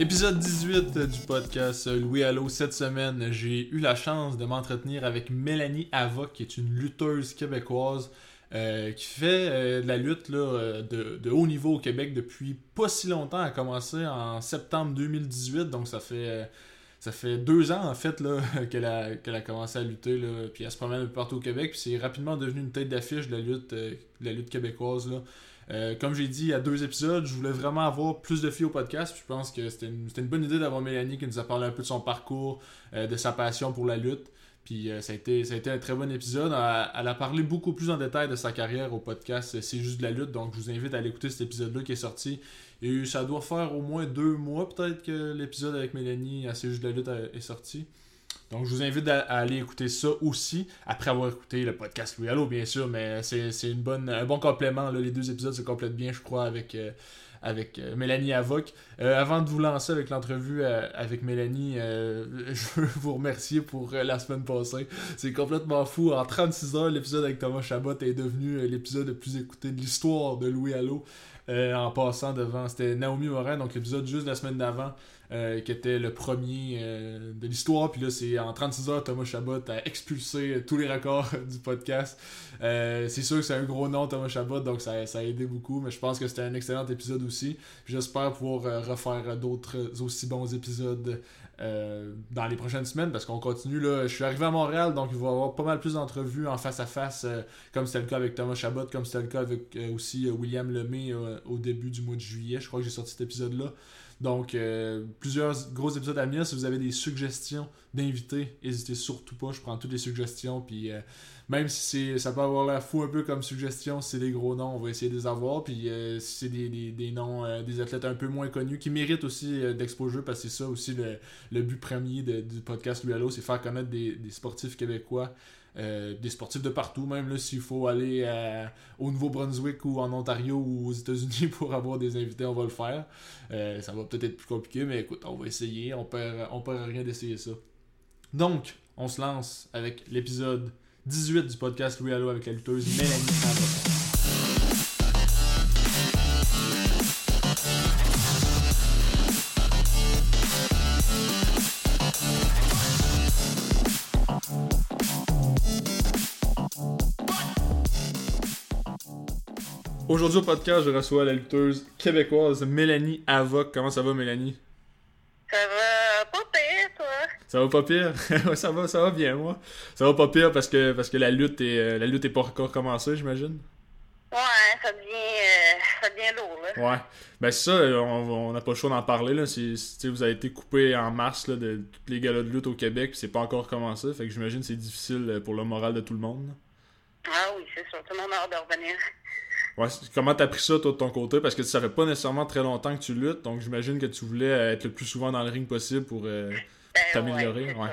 Épisode 18 du podcast Louis Allo. Cette semaine, j'ai eu la chance de m'entretenir avec Mélanie Avoc, qui est une lutteuse québécoise euh, qui fait euh, de la lutte là, euh, de, haut niveau au Québec depuis pas si longtemps. Elle a commencé en septembre 2018, donc ça fait, ça fait deux ans en fait qu'elle a, a commencé à lutter. Là, puis elle se promène un peu partout au Québec, puis c'est rapidement devenu une tête d'affiche de la lutte, la lutte québécoise. Là. Euh, comme j'ai dit il y a deux épisodes, je voulais vraiment avoir plus de filles au podcast. je pense que c'était une, bonne idée d'avoir Mélanie qui nous a parlé un peu de son parcours, euh, de sa passion pour la lutte. Puis euh, ça, a été, un très bon épisode. Elle, a parlé beaucoup plus en détail de sa carrière au podcast C'est juste de la lutte. Donc je vous invite à aller écouter cet épisode-là qui est sorti. Et ça doit faire au moins deux mois peut-être que l'épisode avec Mélanie C'est juste de la lutte est sorti. Donc, je vous invite à, aller écouter ça aussi, après avoir écouté le podcast Louis Allo, bien sûr, mais c'est un bon complément. Les deux épisodes se complètent bien, je crois, avec, euh, euh, Mélanie Avoc. Euh, avant de vous lancer avec l'entrevue avec Mélanie, je veux vous remercier pour la semaine passée. C'est complètement fou. En 36 heures, l'épisode avec Thomas Chabot est devenu l'épisode le plus écouté de l'histoire de Louis Allo. en passant devant, c'était Naomi Morin, donc l'épisode juste la semaine d'avant. Euh, qui était le premier euh, de l'histoire. Puis là, c'est en 36 heures, Thomas Chabot a expulsé tous les records du podcast. Euh, c'est sûr que c'est un gros nom, Thomas Chabot, donc ça, ça, a aidé beaucoup. Mais je pense que c'était un excellent épisode aussi. J'espère pouvoir refaire d'autres aussi bons épisodes dans les prochaines semaines parce qu'on continue là. Je suis arrivé à Montréal donc il va y avoir pas mal plus d'entrevues en face à face comme c'était le cas avec Thomas Chabot, comme c'était le cas avec aussi William Lemay au début du mois de juillet. Je crois que j'ai sorti cet épisode là. Donc, euh, plusieurs gros épisodes à venir. Si vous avez des suggestions d'invités, n'hésitez surtout pas. Je prends toutes les suggestions. Puis, euh, même si ça peut avoir l'air fou un peu comme suggestion, si c'est des gros noms, on va essayer de les avoir. Puis, euh, si c'est des, noms, des athlètes un peu moins connus, qui méritent aussi d'exposure, parce que c'est ça aussi le, but premier du podcast Lualo, c'est faire connaître des sportifs québécois euh, des sportifs de partout, même s'il faut aller euh, au Nouveau-Brunswick ou en Ontario ou aux États-Unis pour avoir des invités, on va le faire. Euh, ça va peut-être être plus compliqué, mais écoute, on va essayer. On perd, on perd rien d'essayer ça. Donc, on se lance avec l'épisode 18 du podcast Louis Allo avec la lutteuse Mélanie Aujourd'hui au podcast, je reçois la lutteuse québécoise Mélanie Avoc. Comment ça va, Mélanie? Ça va pas pire, toi? Ça va pas pire? ça va, ça va bien, moi. Ça va pas pire parce que, parce que la lutte est, euh, la lutte est pas encore commencée, j'imagine? Ouais, ça devient, euh, ça devient lourd, là. Ouais. Ben, c'est ça, on n'a pas le choix d'en parler, là. vous avez été coupé en mars, là, de tous les galas de lutte au Québec, puis c'est pas encore commencé. Fait que j'imagine que c'est difficile pour le moral de tout le monde. Ah oui, c'est sûr. Tout le monde a hâte de revenir. Ouais, comment t'as pris ça, toi, de ton côté? Parce que ça fait pas nécessairement très longtemps que tu luttes, donc j'imagine que tu voulais être le plus souvent dans le ring possible pour euh, ben t'améliorer. Ouais,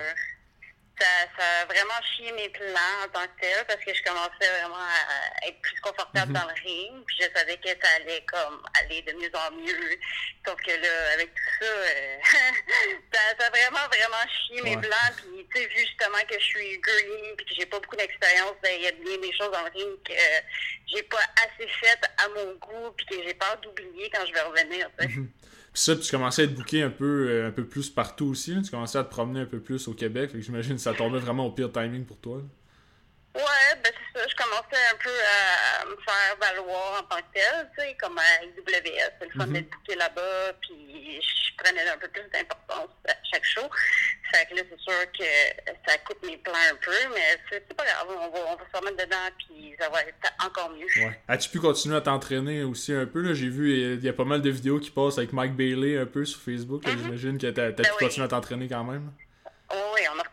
ça, ça, a vraiment chié mes plans en tant que tel parce que je commençais vraiment à être plus confortable mhm. dans le ring. Puis je savais que ça allait comme aller de mieux en mieux. Sauf que là, avec tout ça, euh, ça, ça, a vraiment, vraiment chié mes plans. Puis tu sais, vu justement que je suis green puis que j'ai pas beaucoup d'expérience, ben, il y a bien des choses dans le ring que j'ai pas assez faites à mon goût puis que j'ai peur d'oublier quand je vais revenir. Puis ça, tu commençais à être booké un peu, euh, un peu plus partout aussi. Tu commençais à te promener un peu plus au Québec. Fait j'imagine que ça tombait vraiment au pire timing pour toi. Ouais, ben c'est ça. Je commençais un peu à me faire valoir en tant que tel, tu sais, comme à IWS. C'est le fun d'être booké là-bas, puis je prenais un peu plus d'importance à chaque show. Fait que là, c'est sûr que ça coupe mes plans un peu, mais c'est pas grave. On va, on va se remettre dedans, puis ça va être encore mieux. Ouais. As-tu pu continuer à t'entraîner aussi un peu? J'ai vu, il y a pas mal de vidéos qui passent avec Mike Bailey un peu sur Facebook. Mm-hmm. J'imagine que t'as as ben pu continuer à t'entraîner quand même.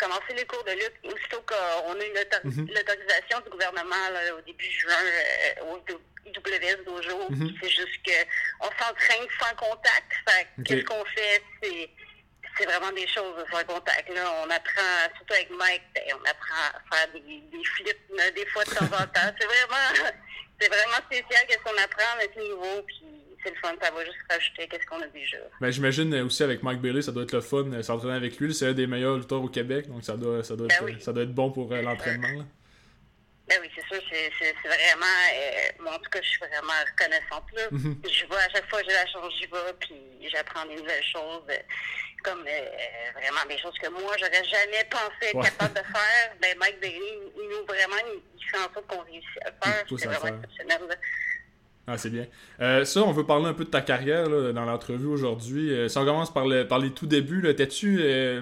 Recommencé les cours de lutte aussitôt qu'on a eu mhm. l'autorisation du gouvernement au début juin euh, au IWS Dojo. Mhm. C'est juste qu'on s'entraîne sans contact. Qu'est-ce qu'on fait? C'est c'est vraiment des choses sans contact. Là. On apprend, surtout avec Mike, ben, on apprend à faire des, des flips des fois de temps en temps. C'est vraiment, vraiment spécial qu'est-ce qu'on apprend à ce niveau. Puis c'est le fun, ça va juste rajouter qu'est-ce qu'on a déjà. Ben, j'imagine aussi avec Mike Bailey, ça doit être le fun euh, s'entraîner avec lui. C'est un des meilleurs lutteurs au Québec, donc ça doit, ça doit, ben être, ça doit être bon pour euh, l'entraînement. Ben oui, c'est sûr, c'est vraiment. Euh, moi, en tout cas, je suis vraiment reconnaissante là. Mhm. Je vois à chaque fois que j'ai la chance, j'y vais, puis j'apprends des nouvelles choses, euh, comme vraiment des choses que moi, j'aurais jamais pensé être capable de faire. Ben, Mike Bailey, il nous vraiment, il, fait en sorte qu'on réussit à faire. C'est vraiment exceptionnel. Ah, c'est bien. Euh, ça, on veut parler un peu de ta carrière là, dans l'entrevue aujourd'hui. Euh, si on commence par, le, par les tout débuts, étais-tu, euh,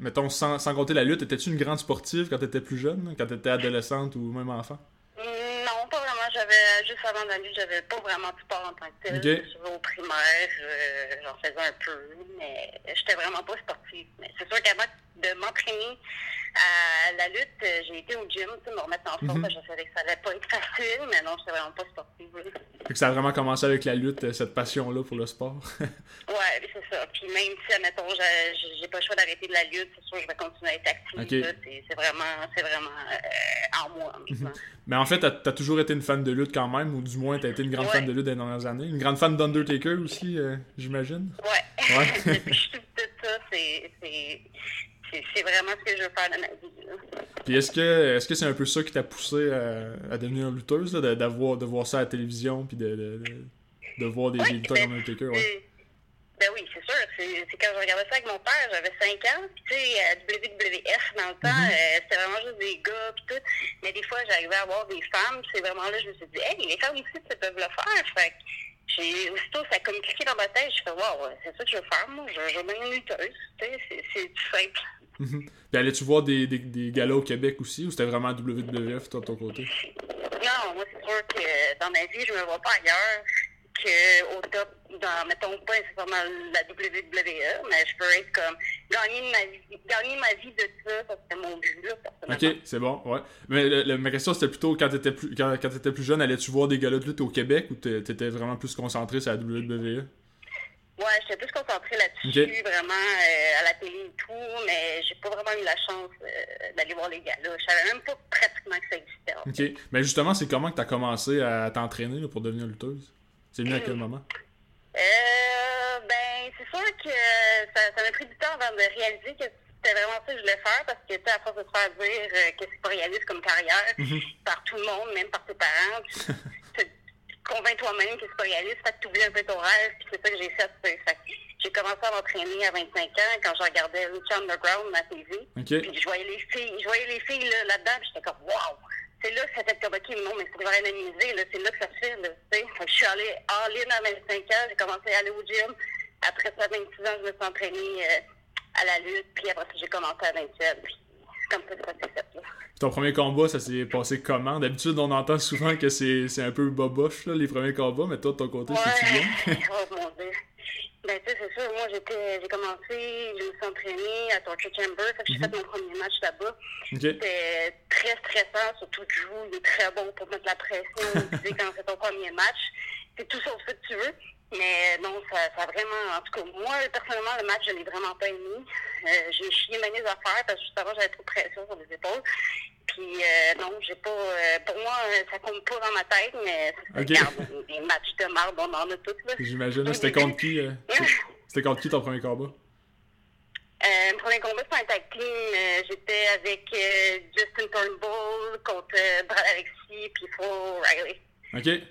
mettons, sans, sans, compter la lutte, étais-tu une grande sportive quand tu étais plus jeune, quand tu étais adolescente ou même enfant? Non, pas vraiment. J'avais, juste avant la lutte, j'avais pas vraiment de sport en tant que tel. Okay. Au primaire, j'en faisais un peu, mais j'étais vraiment pas sportive. Mais c'est sûr qu'avant de m'entraîner, à la lutte, euh, j'ai été au gym, tu me remettre en forme, mm je savais que ça allait pas être facile, mais non, je vraiment pas sportive. que ça a vraiment commencé avec la lutte, euh, cette passion-là pour le sport. ouais, c'est ça. Puis même si, admettons, j'ai pas le choix d'arrêter de la lutte, c'est sûr que je vais continuer à être active. C'est vraiment, vraiment euh, en moi. Mhm. Mais en fait, t'as as toujours été une fan de lutte quand même, ou du moins t'as été une grande fan de lutte des dernières années? Une grande fan d'Undertaker aussi, j'imagine? Ouais. ouais. Depuis que je suis toute ça, c'est c'est vraiment ce que je veux faire dans ma vie. Puis est-ce que est-ce que c'est un peu ça qui t'a poussé à, à, devenir lutteuse, là, d'avoir, de voir ça à la télévision, puis de, de, de, voir des, lutteurs comme Undertaker? Ouais? Ben oui, c'est sûr. C'est quand je regardais ça avec mon père, j'avais 5 ans. Puis, tu sais, à WWF, dans le temps, mm-hmm. euh, c'était vraiment juste des gars, puis tout. Mais des fois, j'arrivais à voir des femmes. C'est vraiment là, je me suis dit, hey, les femmes ici, ça peuvent le faire. Fait j'ai, aussitôt, ça a comme cliqué dans ma tête. Je fais, wow, c'est ça que je veux faire, moi. Je, je veux devenir une lutteuse. Tu sais, c'est tout simple. Mhm. Puis allais-tu voir des, des, des galas au Québec aussi ou c'était vraiment WWF toi de ton côté? Non, moi c'est sûr que dans ma vie, je me vois pas ailleurs qu'au top, dans, mettons pas nécessairement la WWE, mais je peux être comme gagner ma vie, gagner ma vie de ça, ça serait mon but là, Ok, c'est bon, ouais. Mais ma question c'était plutôt quand t'étais plus quand, quand étais plus jeune, allais-tu voir des galas de lutte au Québec ou t'étais vraiment plus concentré sur la WWE? Ouais, j'étais plus concentrée là-dessus, vraiment euh, à la télé et tout, mais j'ai pas vraiment eu la chance euh, d'aller voir les gars-là. Je savais même pas pratiquement que ça existait. OK. Mais justement, c'est comment que tu as commencé à t'entraîner pour devenir lutteuse? C'est venu à quel moment? Euh, ben, c'est sûr que ça, ça m'a pris du temps avant de réaliser que c'était vraiment ça que je voulais faire parce que, tu sais, à force de se faire dire euh, que c'est pas réaliste comme carrière mhm. par tout le monde, même par tes parents, convainc toi-même que c'est pas réaliste, fait que tu oublies un peu ton rêve, puis c'est ça que j'ai fait. fait j'ai commencé à m'entraîner à 25 ans quand je regardais Lucha Underground à TV. Puis je voyais les filles, je voyais les filles là, là-dedans, puis j'étais comme wow! C'est là que ça fait comme ok, non, mais c'est vraiment analysé, là, c'est là que ça se fait, là, je suis allée all-in à 25 ans, j'ai commencé à aller au gym. Après ça, à 26 ans, je me suis entraînée euh, à la lutte, puis après ça, j'ai commencé à 27. Puis comme ça que ça fait. Ton premier combat, ça s'est passé comment? D'habitude, on entend souvent que c'est un peu boboche, là, les premiers combats, mais toi, de ton côté, c'est-tu bien? oh mon dieu. Ben, tu sais, c'est sûr, moi, j'ai commencé, je me suis entraînée à Torture Chamber, fait que j'ai fait mhm. mon premier match là-bas. C'était très stressant, surtout que joue, il est très bon pour mettre la pression, tu sais, quand c'est ton premier match. C'est tout sauf ce que tu veux. Mais non, ça, ça a vraiment. En tout cas, moi, personnellement, le match, je l'ai vraiment pas aimé. Euh, j'ai chié mes affaires parce que juste avant, j'avais trop de pression sur les épaules. Puis euh, non, j'ai pas. Euh, pour moi, ça compte pas dans ma tête, mais okay. des matchs de marde, on en a tous. J'imagine. C'était contre qui C'était contre qui ton premier combat? Euh, mon premier combat, c'était un tag team. J'étais avec Justin Turnbull contre Brad Alexis puis Flo Riley. OK.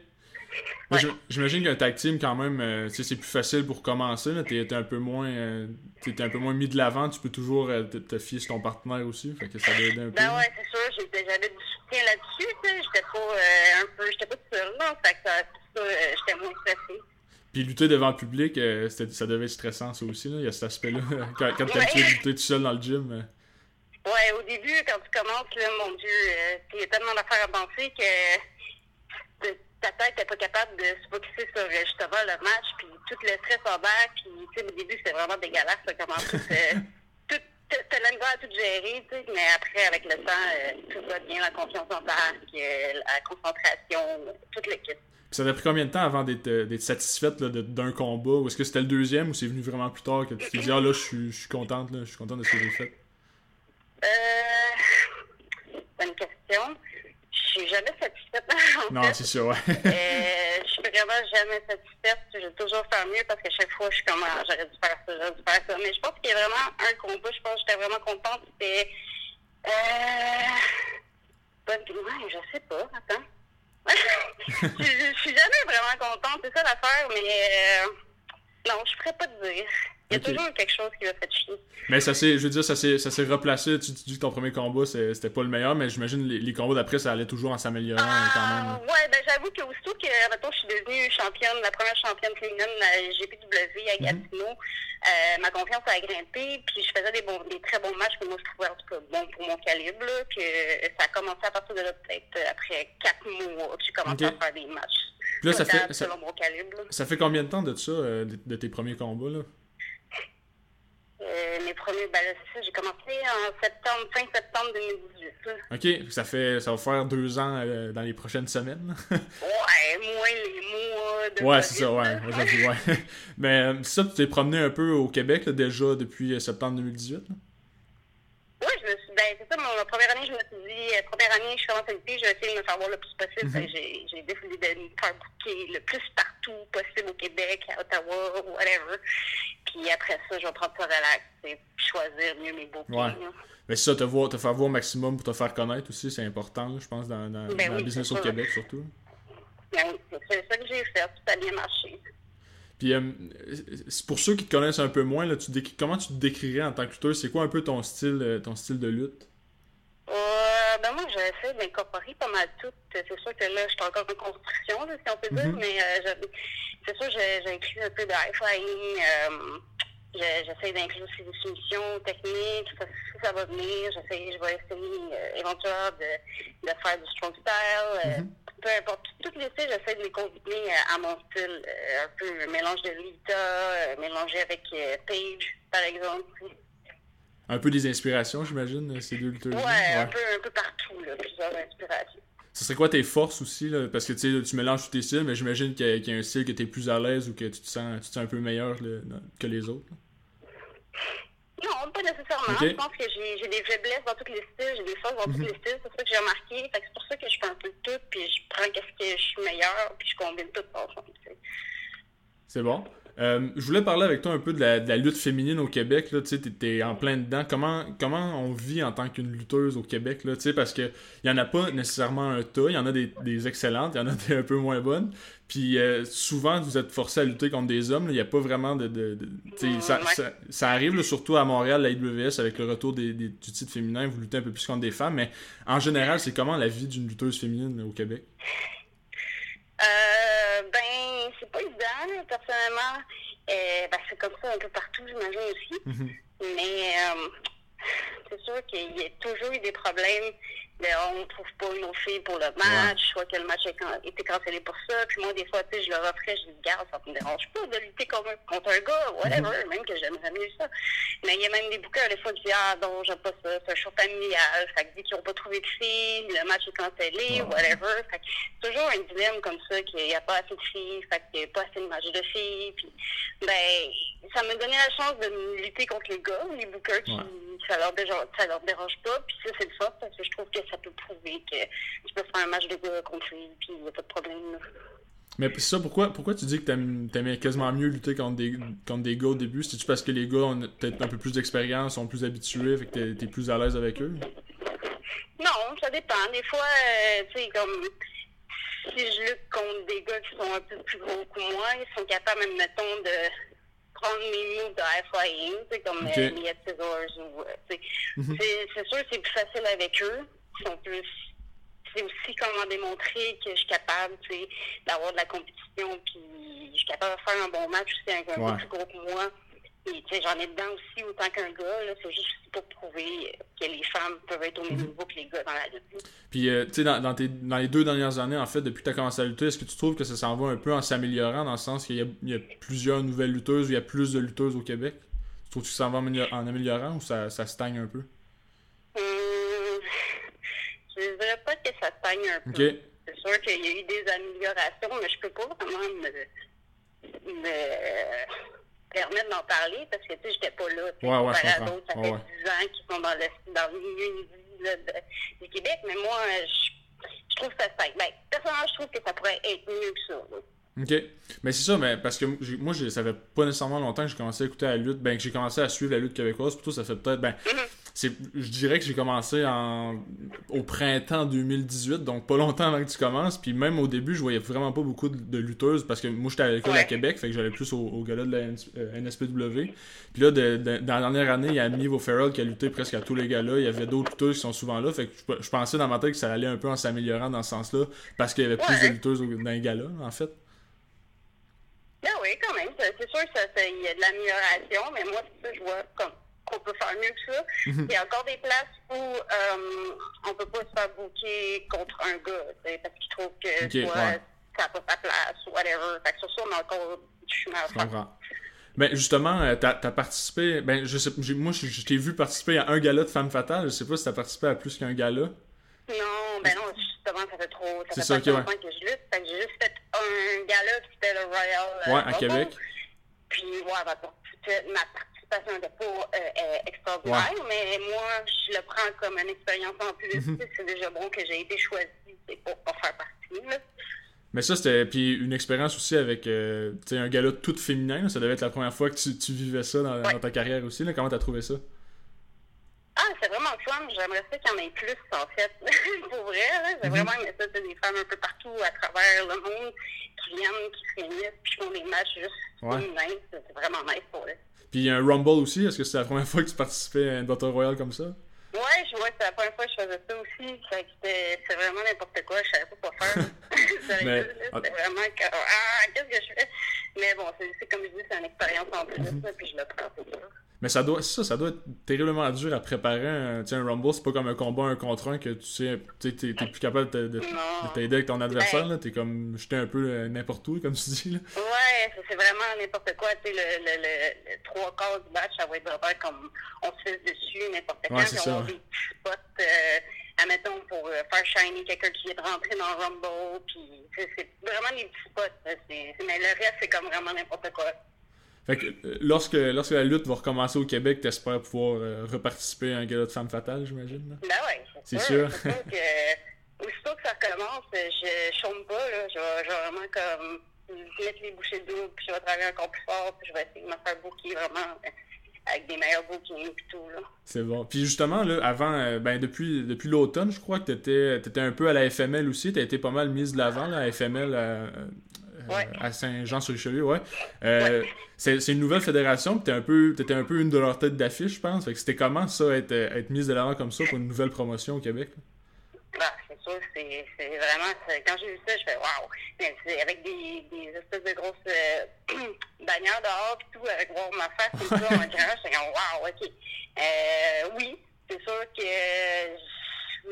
J'imagine qu'un tag team, quand même, euh, c'est plus facile pour commencer. Tu es, un peu moins euh, un peu moins mis de l'avant. Tu peux toujours euh, te, fier sur ton partenaire aussi. Fait que ça un peu. Ben ouais, c'est sûr. J'avais du soutien là-dessus. J'étais pas un peu. J'étais pas tout seul. Là, fait que ça, j'étais moins stressée. Puis lutter devant le public, ça devait être stressant, ça aussi. Là. Il y a cet aspect-là. quand quand tu lutter tout seul dans le gym. Ouais, au début, quand tu commences, là, mon Dieu, il y a tellement d'affaires à penser que ta tête n'est pas capable de se focusser sur justement le match, puis tout le stress en bas, puis au début, c'était vraiment dégueulasse, ça, comment tout, tout t'as la à tout gérer, mais après, avec le temps, euh, tout va bien, la confiance en puis euh, la concentration, toute l'équipe. Ça a pris combien de temps avant d'être euh, satisfaite d'un combat? Ou est-ce que c'était le deuxième ou c'est venu vraiment plus tard que tu t'es dit, ah là, je suis contente, je suis contente de ce que j'ai fait? Euh, bonne question suis jamais satisfaite. non, c'est sûr, ouais. euh, je suis vraiment jamais satisfaite. Je vais toujours faire mieux parce que chaque fois, je suis comme, ah, j'aurais dû faire ça, j'aurais dû faire ça. Mais je pense qu'il y a vraiment un combat, je pense que j'étais vraiment contente. C'était. Euh. Bonne. Ouais, je sais pas, attends. je, je, suis jamais vraiment contente, c'est ça l'affaire, mais. Euh... Non, je ne ferais pas de dire. Il y a toujours quelque chose qui va faire chier. Mais ça s'est, je veux dire, ça s'est, ça s'est replacé. Tu, dis que ton premier combat, c'était pas le meilleur, mais j'imagine les, les combats d'après, ça allait toujours en s'améliorant ah, quand même. Ouais, ben j'avoue que aussitôt que mettons, je suis devenue championne, la première championne féminine la GPW à mhm. Gatineau, euh, ma confiance a grimpé, puis je faisais des, bons, des très bons matchs que moi je trouvais en tout cas bons pour mon calibre, que ça a commencé à partir de là, peut-être après quatre mois, que j'ai commencé à faire des matchs. là, ça fait, ça, ça, fait combien de temps de ça, euh, de, de tes premiers combats, là? Euh, mes premiers, ben j'ai commencé en septembre, fin septembre 2018. Ok, ça fait, ça va faire deux ans euh, dans les prochaines semaines. ouais, moins les mois de. Ouais, c'est ça, ouais, ouais. Mais euh, ça, tu t'es promené un peu au Québec déjà depuis septembre 2018. Oui, je me suis, ben, c'est ça, mon, première année, je me suis dit, première année, je commence à je vais essayer de me faire voir le plus possible. Mm-hmm. J'ai, j'ai décidé de me faire bouquer le plus partout possible au Québec, à Ottawa, whatever. Puis après ça, je vais prendre ça relax et choisir mieux mes beaux ouais. Mais ça, te, voir, te faire voir au maximum pour te faire connaître aussi, c'est important, je pense, dans, dans, ben le business au Québec surtout. Ben oui, c'est ça que j'ai fait, ça a bien marché. Puis, euh, pour ceux qui te connaissent un peu moins, là, tu comment tu te décrirais en tant que lutteur? C'est quoi un peu ton style, euh, ton style de lutte? Euh, ben moi, j'essaie d'incorporer pas mal tout. C'est sûr que là, je suis encore en construction, si on peut dire, mm-hmm. mais euh, c'est sûr j'ai inclus un peu de high flying. Euh, j'essaie d'inclure aussi des solutions techniques. Ça, ça va venir. J'essaie, je vais essayer euh, éventuellement de, de, faire du strong style. Euh, mm-hmm. Peu importe. Toutes les styles, j'essaie de les combiner à mon style. un peu un mélange de Lita, mélangé avec Page, par exemple un peu des inspirations, j'imagine, ces deux lutteurs. Ouais, ouais, Un, peu, un peu partout, là, plusieurs inspirations. Ce serait quoi tes forces aussi, là? Parce que tu mélanges tous tes styles, mais j'imagine qu'il y, a un style que tu es plus à l'aise ou que tu te sens, tu te sens un peu meilleur que les autres. Non, pas nécessairement. Je pense que j'ai des faiblesses dans tous les styles, j'ai des forces dans tous mhm. les styles. C'est ça que j'ai remarqué. C'est pour ça que je fais un peu de tout, puis je prends qu'est-ce que je suis meilleur, puis je combine tout ensemble. C'est bon. Euh, je voulais parler avec toi un peu de la, lutte féminine au Québec. Tu sais, t'es en plein dedans. Comment, comment on vit en tant qu'une lutteuse au Québec? Là, parce qu'il n'y en a pas nécessairement un tas. Il y en a des, excellentes, il y en a des un peu moins bonnes. Puis euh, souvent, vous êtes forcé à lutter contre des hommes. Il n'y a pas vraiment de. ça, ça, arrive surtout à Montréal, la IWS, avec le retour des, du titre féminin. Vous luttez un peu plus contre des femmes. Mais en général, c'est comment la vie d'une lutteuse féminine au Québec? Euh, ben, c'est pas évident, personnellement. Euh, ben, c'est comme ça un peu partout, j'imagine aussi. Mhm. Mais euh, c'est sûr qu'il y a toujours eu des problèmes on ne trouve pas nos filles pour le match, soit que le match a été cancellé pour ça. Puis moi, des fois, tu sais, je leur offrais, je dis, garde, ça me dérange pas de lutter contre un, gars, whatever, mm-hmm. même que j'aimerais mieux ça. Mais il y a même des bouquins, des fois, qui disent, ah non, j'aime pas ça, c'est un show familial. Fait que dès qu'ils n'ont pas trouvé de filles, le match est cancellé, whatever. Fait que c'est toujours un dilemme comme ça, qu'il n'y a pas assez de filles, fait qu'il n'y a pas assez de match de filles. Puis, ben, ça me donnait la chance de lutter contre les gars, les bookers qui, ça leur dérange, ça leur dérange pas. Puis ça, c'est le fort parce que je trouve que ça peut prouver que tu peux faire un match de gars contre lui, puis il n'y a pas de problème. Mais ça, pourquoi, pourquoi tu dis que t'aimais quasiment mieux lutter contre des, contre des gars au début? C'est-tu parce que les gars ont peut-être un peu plus d'expérience, sont plus habitués, fait que t'es es plus à l'aise avec eux? Non, ça dépend. Des fois, euh, tu sais, comme si je lutte contre des gars qui sont un peu plus gros que moi, ils sont capables, mettons, de prendre mes moves de high flying, comme okay. euh, Scissors ou, euh, mhm. c'est sûr c'est plus facile avec eux. Ils sont plus c'est aussi comment démontrer que je suis capable d'avoir de la compétition puis je suis capable de faire un bon match aussi avec un ouais. peu plus gros que moi j'en ai dedans aussi autant qu'un gars. C'est juste pour prouver que les femmes peuvent être au même mhm. niveau que les gars dans la lutte. Puis, euh, tu sais, dans, dans, les deux dernières années, en fait, depuis que tu as commencé à lutter, est-ce que tu trouves que ça s'en va un peu en s'améliorant dans le sens qu'il y, a plusieurs nouvelles lutteuses, il y a plus de lutteuses au Québec? Tu trouves que ça s'en va en améliorant ou ça, ça stagne un peu? Hum, je ne dirais pas que ça stagne un peu. C'est sûr qu'il y a eu des améliorations, mais je peux pas vraiment me, me permettre d'en parler parce que, tu sais, j'étais pas là. Ouais, ouais, ça fait 10 ans qu'ils sont dans le, dans le milieu du Québec, mais moi, je, je trouve ça se Ben, personnellement, je trouve que ça pourrait être mieux que ça. Ok. Mais c'est ça, mais parce que moi, ça fait pas nécessairement longtemps que j'ai commencé à écouter la lutte, ben, que j'ai commencé à suivre la lutte québécoise. Plutôt, ça fait peut-être, ben, mm-hmm. je dirais que j'ai commencé en, au printemps 2018, donc pas longtemps avant que tu commences. Puis même au début, je voyais vraiment pas beaucoup de, lutteuses parce que moi j'étais à l'école à Québec, fait que j'allais plus au, au gala de la NSPW. Euh, puis là, dans la dernière année, il y a Amy O'Farrell qui a lutté presque à tous les galas. Il y avait d'autres lutteuses qui sont souvent là. Fait que je, pensais dans ma tête que ça allait un peu en s'améliorant dans ce sens-là parce qu'il y avait plus de lutteuses dans les galas, en fait. Ah oui, quand même. C'est sûr qu'il y a de l'amélioration, mais moi, c'est je vois comme qu'on peut faire mieux que ça. Mhm. Il y a encore des places où euh, on peut pas se faire bouquer contre un gars, parce qu'il trouve que soit ça n'a pas sa place ou whatever. Fait que sur ça, on a encore du chemin à faire. Ben justement, euh, t'as as participé. Ben je sais, moi je, t'ai vu participer à un gala de Femme Fatale. Je sais pas si t'as participé à plus qu'un gala. Non, ben non, justement, ça fait trop. Ça fait ça, pas longtemps que je lutte. Fait que j'ai juste fait un gala qui était le Royal. Euh, ouais, à Québec. Puis ouais, ma participation n'était pas euh, extraordinaire, mais moi, je le prends comme une expérience en plus. Mhm. C'est déjà bon que j'ai été choisie pour, pour faire partie. Là. Mais ça, c'était puis une expérience aussi avec euh, un gala tout féminin. Ça devait être la première fois que tu, tu vivais ça dans, ta carrière aussi. Là. Comment t'as trouvé ça? Ah, c'est vraiment fun. J'aimerais ça qu'il y en ait plus, en fait. Pour vrai, j'ai mm-hmm. vraiment aimé ça. Des femmes un peu partout à travers le monde qui viennent, qui se réunissent, puis qui font des matchs juste féminins. C'est vraiment nice pour eux. Puis il y a un Rumble aussi. Est-ce que c'est la première fois que tu participais à un Battle Royale comme ça? Ouais, je vois que c'est la première fois que je faisais ça aussi. C'est vraiment n'importe quoi. Je savais pas quoi faire. c'est ah. vraiment ah, qu'est-ce que je fais? Mais bon, c'est comme je dis, c'est une expérience en plus, mm puis je le prends. Mais ça doit, ça, ça doit être terriblement dur à préparer. Un, un Rumble, c'est pas comme un combat un contre un que tu sais, tu t'es, plus capable de, t'aider avec ton adversaire. Ben, t'es comme jeté un peu euh, n'importe où, comme tu dis. Là. Ouais, c'est vraiment n'importe quoi. Sais, le, le, le, trois quarts du match, ça va être vraiment comme on se fait dessus n'importe quand. Ouais, on a des petits spots, euh, admettons, pour euh, faire shiner quelqu'un qui est rentré dans le Rumble. Puis c'est vraiment des petits spots. mais le reste, c'est comme vraiment n'importe quoi. Fait que euh, lorsque, lorsque la lutte va recommencer au Québec, t'espères pouvoir euh, reparticiper à un gala de femme fatale, j'imagine? Ben ouais, c'est sûr. sûr. que, aussitôt que ça recommence, je chôme pas, là. Je vais, vraiment comme mettre les bouchées d'eau, puis je vais travailler encore plus fort, puis je vais essayer de me faire booker vraiment euh, avec des meilleurs bookings et tout, là. C'est bon. Puis justement, là, avant, ben depuis, depuis l'automne, je crois que t'étais étais un peu à la FML aussi. T'as été pas mal mise de l'avant, la FML, euh, à Saint-Jean-sur-Richelieu, ouais. Euh, c'est une nouvelle fédération, tu un peu, étais un peu une de leurs têtes d'affiche, je pense. c'était comment ça, être, être mise de l'avant comme ça pour une nouvelle promotion au Québec? Ah, c'est sûr, c'est vraiment. Quand j'ai vu ça, je fais waouh! Avec des, des espèces de grosses euh, bannières dehors et tout, avec voir ma face et tout, en dirait, je comme waouh, ok. oui, c'est sûr que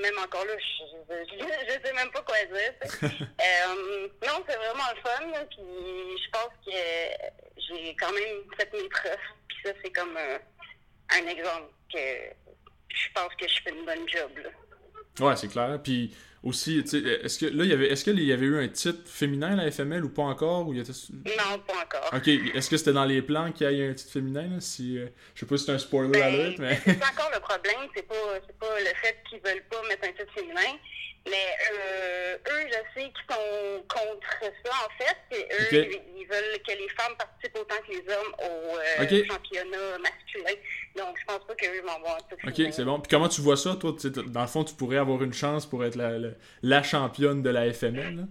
même encore là, je, je, sais même pas quoi dire. euh, non, c'est vraiment le fun. Puis je pense que j'ai quand même fait mes preuves. Puis ça, c'est comme un, exemple que je pense que je fais une bonne job. Là. Ouais, c'est clair. Puis aussi, est-ce que là, il y avait, est-ce qu'il y avait eu un titre féminin à la FML ou pas encore ou il était... Non, pas encore. Ok, est-ce que c'était dans les plans qu'il y ait un titre féminin là, si, euh, Je sais pas si c'est un spoiler ben, alert, mais. c'est encore le problème, c'est pas, pas le fait qu'ils veulent pas mettre un titre féminin, mais euh, eux, je sais qu'ils sont contre ça, en fait. Et eux, ils, veulent que les femmes participent autant que les hommes au euh, championnat masculin. Donc, je pense pas qu'eux vont avoir un Ok, c'est bon. Puis comment tu vois ça, toi? Dans le fond, tu pourrais avoir une chance pour être la, la, championne de la FML, là?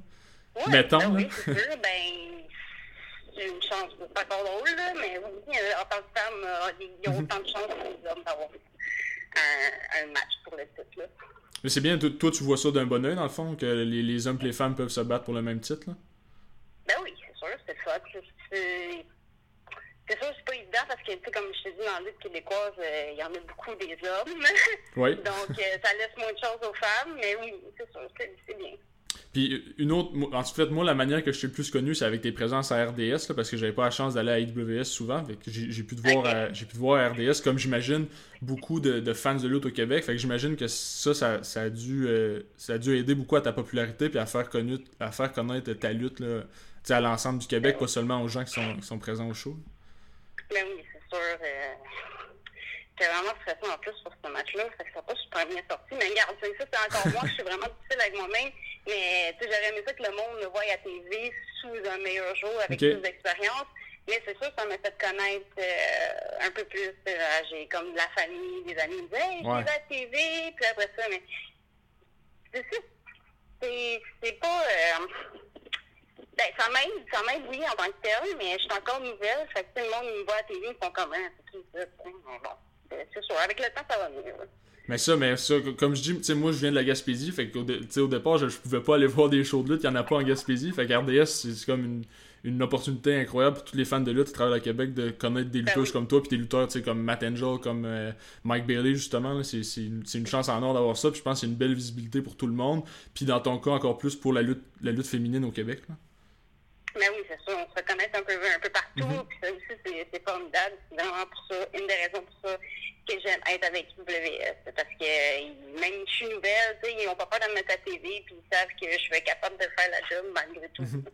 Ouais, Mettons, ben oui, c'est sûr. Ben, une chance pas encore drôle, là, mais oui, en tant que femme, euh, il y a autant de chances que les hommes d'avoir un, un match pour le titre, là. Mais c'est bien, toi, tu vois ça d'un bon oeil, dans le fond, que les, les, hommes et les femmes peuvent se battre pour le même titre, là? Ben oui, sûr, c'est ça. C'est sûr, c'est pas évident parce que, comme je te dis, dans la lutte québécoise, euh, il y en a beaucoup des hommes. Oui. Donc, euh, ça laisse moins de choses aux femmes, mais oui, c'est sûr, c'est bien. Puis une autre, en fait, moi, la manière que je suis le plus connu, c'est avec tes présences à RDS, parce que j'avais pas la chance d'aller à IWS souvent. j'ai pu te voir, j'ai pu voir à RDS, comme j'imagine beaucoup de, fans de lutte au Québec. Fait que j'imagine que ça, ça, a dû, euh, ça a dû aider beaucoup à ta popularité puis à faire, connu, à faire connaître ta lutte là, à l'ensemble du Québec, pas seulement aux gens qui sont, qui sont présents au show? Mais oui, c'est sûr. Euh, J'étais vraiment stressant en plus pour ce match-là. Fait que ça n'a pas super bien sorti. Mais regarde, ça, c'est encore moi. Je suis vraiment difficile avec moi-même. Mais j'aurais aimé ça que le monde me voie à TV sous un meilleur jour avec plus d'expérience. Mais c'est sûr, ça m'a fait connaître euh, un peu plus. Euh, j'ai comme de la famille, des amis qui me disaient Hey, ouais. la TV, puis après ça, mais c'est. C'est pas. Euh, ben, ça m'aide, ça m'aide, oui, en tant que tel, mais je suis encore nouvelle. Fait que tout le monde me voit à la TV, ils font comme hein, c'est qui ça? Mais bon, c'est sûr. Avec le temps, ça va mieux. Mais ça, mais ça, comme je dis, tu sais, moi je viens de la Gaspésie, fait qu'au au départ, je, je, pouvais pas aller voir des shows de lutte, il y en a pas en Gaspésie, fait qu'RDS, c'est comme une, une opportunité incroyable pour tous les fans de lutte qui travaillent à Québec de connaître des lutteurs comme toi, puis des lutteurs comme Matt Angel, comme euh, Mike Bailey, justement. C'est une, une, chance en or d'avoir ça, puis je pense que c'est une belle visibilité pour tout le monde. Puis dans ton cas, encore plus pour la lutte, la lutte féminine au Québec. Là. Mais oui, c'est ça. On se reconnaît un peu, un peu partout. Mm-hmm. Puis ça aussi, c'est formidable. C'est vraiment pour ça, une des raisons pour ça que j'aime être avec WS. Parce que même si je suis nouvelle, ils n'ont pas peur de me mettre à TV, puis ils savent que je suis capable de faire la job malgré tout. Mm-hmm.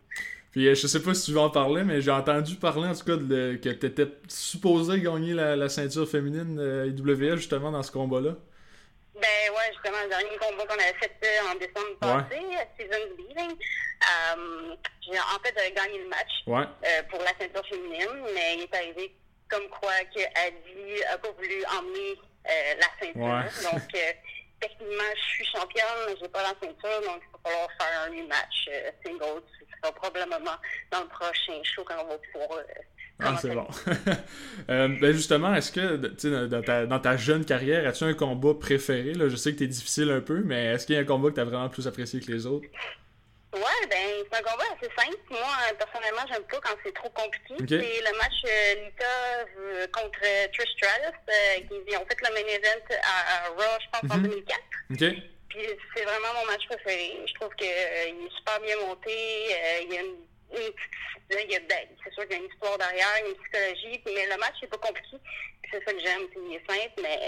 Puis euh, je sais pas si tu veux en parler, mais j'ai entendu parler en tout cas de, que tu étais supposé gagner la, la ceinture féminine euh, IWS justement dans ce combat-là. Ben ouais, justement, le dernier combat qu'on avait fait euh, en décembre passé, ouais. Season Beating, euh, j'ai en fait gagné le match ouais. euh, pour la ceinture féminine, mais il est arrivé comme quoi que Adi a pas voulu emmener euh, la ceinture. Ouais. Donc techniquement, je suis championne, mais j'ai pas la ceinture, donc il va falloir faire un rematch single. Ce sera probablement dans le prochain show quand on va pouvoir ah, c'est bon. euh, ben justement, est-ce que dans ta, dans ta jeune carrière, as-tu un combat préféré? Là? Je sais que t'es difficile un peu, mais est-ce qu'il y a un combat que t'as vraiment plus apprécié que les autres? Ouais, ben c'est un combat assez simple. Moi, personnellement, j'aime pas quand c'est trop compliqué. Okay. C'est le match euh, Lita contre Trish Stratus, euh, qui ont fait le main event à, à Raw, je pense, mm -hmm. en 2004. Okay. Puis c'est vraiment mon match préféré. Je trouve qu'il euh, est super bien monté. il y a une c'est sûr qu'il y a une histoire derrière, une psychologie, mais le match, c'est pas compliqué. C'est ça que j'aime, il est simple, mais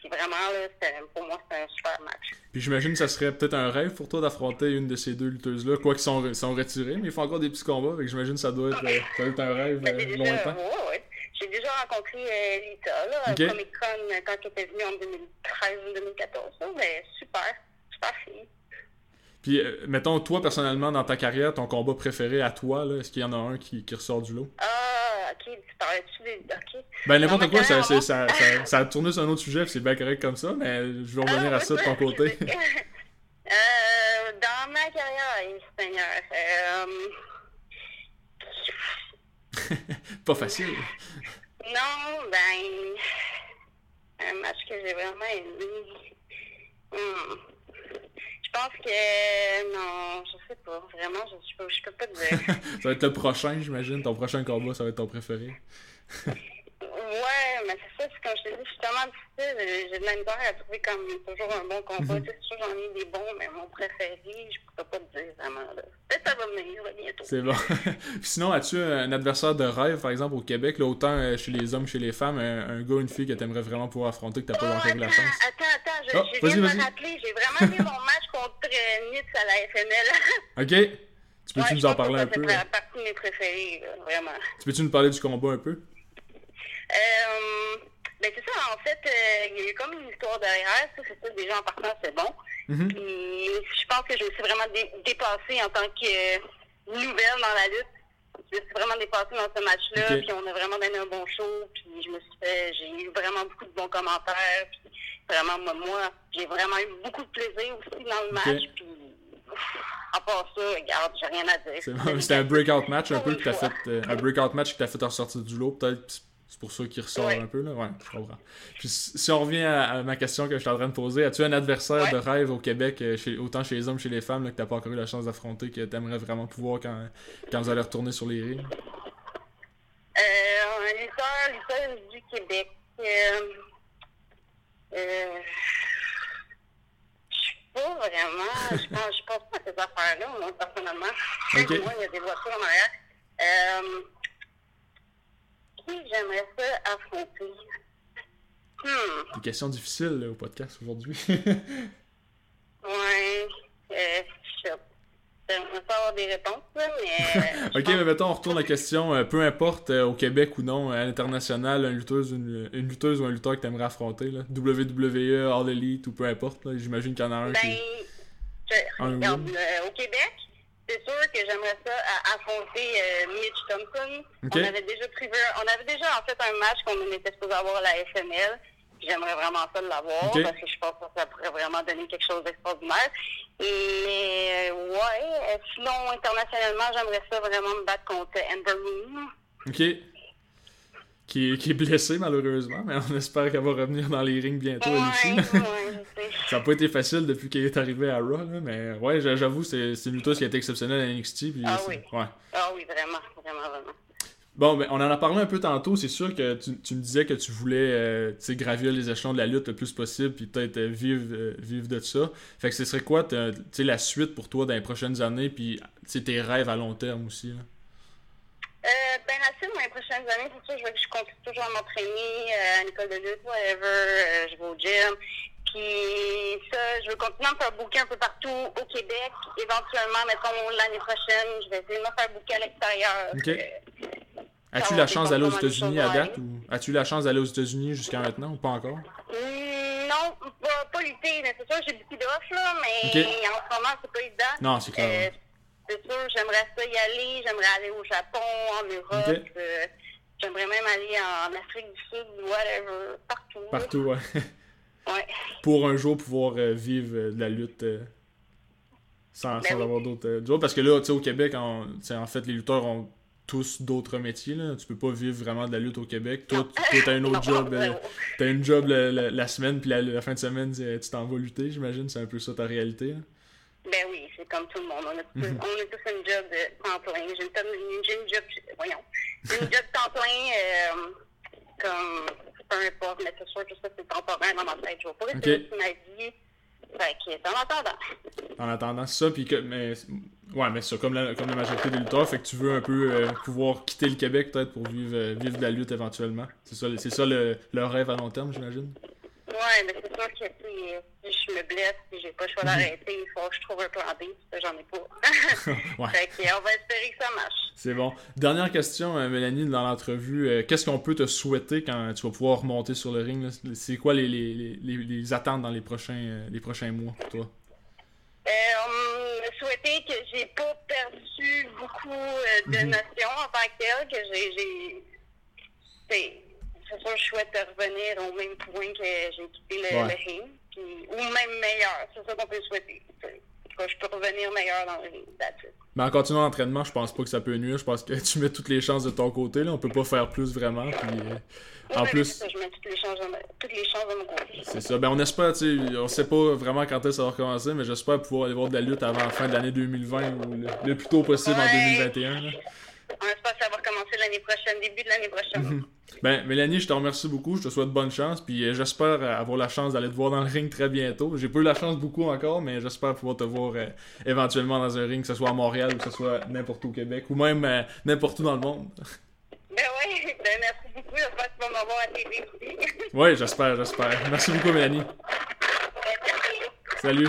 c'est vraiment, là, pour moi, c'est un super match. Puis j'imagine que ça serait peut-être un rêve pour toi d'affronter une de ces deux lutteuses-là, quoi qu'ils sont, sont retirés, mais ils font encore des petits combats, donc j'imagine que ça doit être, ça doit être un rêve ben, euh, longtemps. Ouais, ouais. J'ai déjà rencontré euh, Lita, là, okay. Comic Con, quand elle était venue en 2013 ou 2014, là, mais super, super fille. Puis, euh, mettons, toi, personnellement, dans ta carrière, ton combat préféré à toi, est-ce qu'il y en a un qui, qui, ressort du lot? Ah, ok, tu parlais-tu des. Ok. Ben, n'importe quoi, ça, ça, ça, ça, ça, a tourné sur un autre sujet, c'est bien correct comme ça, mais je vais revenir ah, à ça de ton côté. euh, dans ma carrière, Seigneur, euh... Pas facile. Non, ben. Un match que j'ai vraiment aimé. Hmm. Je pense que non, je sais pas. Vraiment, je, je, peux, je peux pas te dire. ça va être le prochain, j'imagine. Ton prochain combat, ça va être ton préféré. Ouais, mais c'est ça, c'est comme je te dis, je suis tellement difficile. J'ai de la misère à trouver comme toujours un bon combat. Mm -hmm. C'est sûr, j'en ai des bons, mais mon préféré, je pourrais pas te dire vraiment. Peut-être que ça va venir bientôt. C'est bon. Sinon, as-tu un adversaire de rêve, par exemple, au Québec, là, autant chez les hommes chez les femmes, un, un gars ou une fille que tu aimerais vraiment pouvoir affronter, que tu n'as pas oh, encore eu la chance? Attends, attends, je, oh, je viens de me rappeler. J'ai vraiment vu mon match contre Nitz à la FNL. ok. Tu peux-tu ouais, nous en parler un peu? C'est partie de mes préférés, là, vraiment. Tu peux-tu nous parler du combat un peu? Euh, ben c'est ça, en fait, euh, il y a eu comme une histoire derrière, ça, c'est ça, déjà en partant, c'est bon. Mm -hmm. Puis je pense que je me suis vraiment dé dépassée en tant que euh, nouvelle dans la lutte. Je me suis vraiment dépassée dans ce match-là, okay. puis on a vraiment donné un bon show, puis je me suis fait, j'ai eu vraiment beaucoup de bons commentaires, puis vraiment, moi, moi j'ai vraiment eu beaucoup de plaisir aussi dans le match, okay. puis à part ça, regarde, j'ai rien à dire. C'était un breakout match un peu que t'as fait, euh, un breakout match qui t'a fait ressortir du lot, peut-être c'est pour ça qu'il ressort ouais. un peu, là. Ouais, je comprends. Puis si on revient à, à ma question que je suis en train de poser, as-tu un adversaire ouais. de rêve au Québec, chez, autant chez les hommes que chez les femmes, là, que t'as pas encore eu la chance d'affronter, que t'aimerais vraiment pouvoir quand, quand vous allez retourner sur les rings? Euh, lutteur du Québec. Euh, euh, je suis pas vraiment. je pense, je pense pas à ces affaires-là, moi, personnellement. Okay. Moi, il y a des voitures en arrière. Euh, qui j'aimerais ça affronter? Hmm. Des questions difficiles là, au podcast aujourd'hui. ouais. Euh, je J'aimerais pas avoir des réponses, mais. ok, mais mettons, on retourne la question. Euh, peu importe euh, au Québec ou non, à l'international, une lutteuse, une, une, lutteuse ou un lutteur que tu aimerais affronter, là. WWE, All Elite ou peu importe, J'imagine qu'il y en a un ben, qui. Je, regarde, euh, au Québec, c'est sûr que j'aimerais ça affronter euh, Mitch Thompson. On avait déjà prévu, on avait déjà en fait un match qu'on était supposé avoir à la FNL. J'aimerais vraiment ça l'avoir parce que je pense que ça pourrait vraiment donner quelque chose d'extraordinaire. Mais euh, ouais, sinon internationalement, j'aimerais ça vraiment me battre contre Amber Moon. OK qui est, qui est blessée malheureusement, mais on espère qu'elle va revenir dans les rings bientôt ouais, aussi. ça n'a pas été facile depuis qu'elle est arrivée à Raw, mais ouais, j'avoue, c'est une lutteuse qui a été exceptionnelle à NXT. Puis ah oui. Ouais. Ah oui, vraiment, vraiment, vraiment. Bon, ben, on en a parlé un peu tantôt. C'est sûr que tu, tu, me disais que tu voulais euh, gravir les échelons de la lutte le plus possible, puis peut-être euh, vivre, euh, vivre de ça. Fait que ce serait quoi la suite pour toi dans les prochaines années, puis tes rêves à long terme aussi? Là? Euh, ben, la dans les prochaines années, c'est sûr, je, je continue toujours à m'entraîner euh, à l'école de lutte, whatever, euh, je vais au gym. Puis ça, je veux continuer à me faire booker un peu partout au Québec. Éventuellement, mettons, l'année prochaine, je vais essayer de me faire booker à l'extérieur. OK. As-tu la chance d'aller aux États-Unis à date ou as-tu la chance d'aller aux États-Unis jusqu'à maintenant ou pas encore? Mm, non, pas, pas l'été. C'est sûr, j'ai beaucoup d'offres, là, mais en ce moment, c'est pas évident. Non, c'est clair. Euh, c'est sûr, j'aimerais ça y aller. J'aimerais aller au Japon, en Europe. Euh, j'aimerais même aller en Afrique du Sud, whatever, partout. Partout, ouais. ouais. Pour un jour pouvoir euh, vivre euh, de la lutte sans, ben sans avoir d'autres jobs. Parce que là, tu sais, au Québec, en, en fait, les lutteurs ont tous d'autres métiers. Là. Tu peux pas vivre vraiment de la lutte au Québec. Toi, tu as un autre job. tu as une job la, semaine, puis la, fin de semaine, tu t'en vas lutter, j'imagine. C'est un peu ça ta réalité. Ben oui, c'est comme tout le monde. On a, tous, mhm. on a tous une job de temps plein. J'ai une, une job, voyons, une job temps plein, euh, comme, peu importe, mais c'est sûr que ça, c'est temporaire dans ma tête. Je vais pas rester okay. ma vie. Fait que, en attendant. En attendant, ça, puis que, mais, ouais, mais ça, comme la, comme la majorité des lutteurs, fait que tu veux un peu euh, pouvoir quitter le Québec, peut-être, pour vivre, euh, vivre de la lutte éventuellement. C'est ça, c'est ça le, le rêve à long terme, j'imagine? Ouais, mais c'est sûr que si je me blesse et j'ai pas le choix mhm. d'arrêter, il faut que je trouve un plan B, j'en ai pas. ouais. Fait on va espérer que ça marche. C'est bon. Dernière question, euh, Mélanie, dans l'entrevue. Euh, qu'est-ce qu'on peut te souhaiter quand tu vas pouvoir remonter sur le ring? C'est quoi les, les, les, les, attentes dans les prochains, euh, les prochains mois pour toi? Euh, on me souhaitait que j'ai pas perdu beaucoup de mhm. notions en tant que que j'ai c'est sûr, je souhaite revenir au même point que j'ai quitté le, ouais. ring, ou même meilleur. C'est ça qu'on peut souhaiter. je peux revenir meilleur dans le ring. Mais en continuant l'entraînement, je pense pas que ça peut nuire. Je pense que tu mets toutes les chances de ton côté. Là. On peut pas faire plus vraiment. Puis, euh, en plus. Ça, je mets toutes les, chances de, toutes les chances de mon côté. C'est ça. Ben, on espère, tu sais, on sait pas vraiment quand est-ce ça va recommencer, mais j'espère pouvoir aller voir de la lutte avant la fin de l'année 2020 ou le, plus tôt possible en 2021. Là. On espère que ça va recommencer l'année prochaine, début de l'année prochaine. Mhm. Ben, Mélanie, je te remercie beaucoup. Je te souhaite bonne chance. Puis euh, j'espère avoir la chance d'aller te voir dans le ring très bientôt. J'ai pas eu la chance beaucoup encore, mais j'espère pouvoir te voir euh, éventuellement dans un ring, que ce soit à Montréal ou que ce soit n'importe où au Québec ou même euh, n'importe où dans le monde. Ben oui, ben merci beaucoup. J'espère que tu vas m'avoir à TV aussi. oui, j'espère, j'espère. Merci beaucoup, Mélanie. Ben, Salut.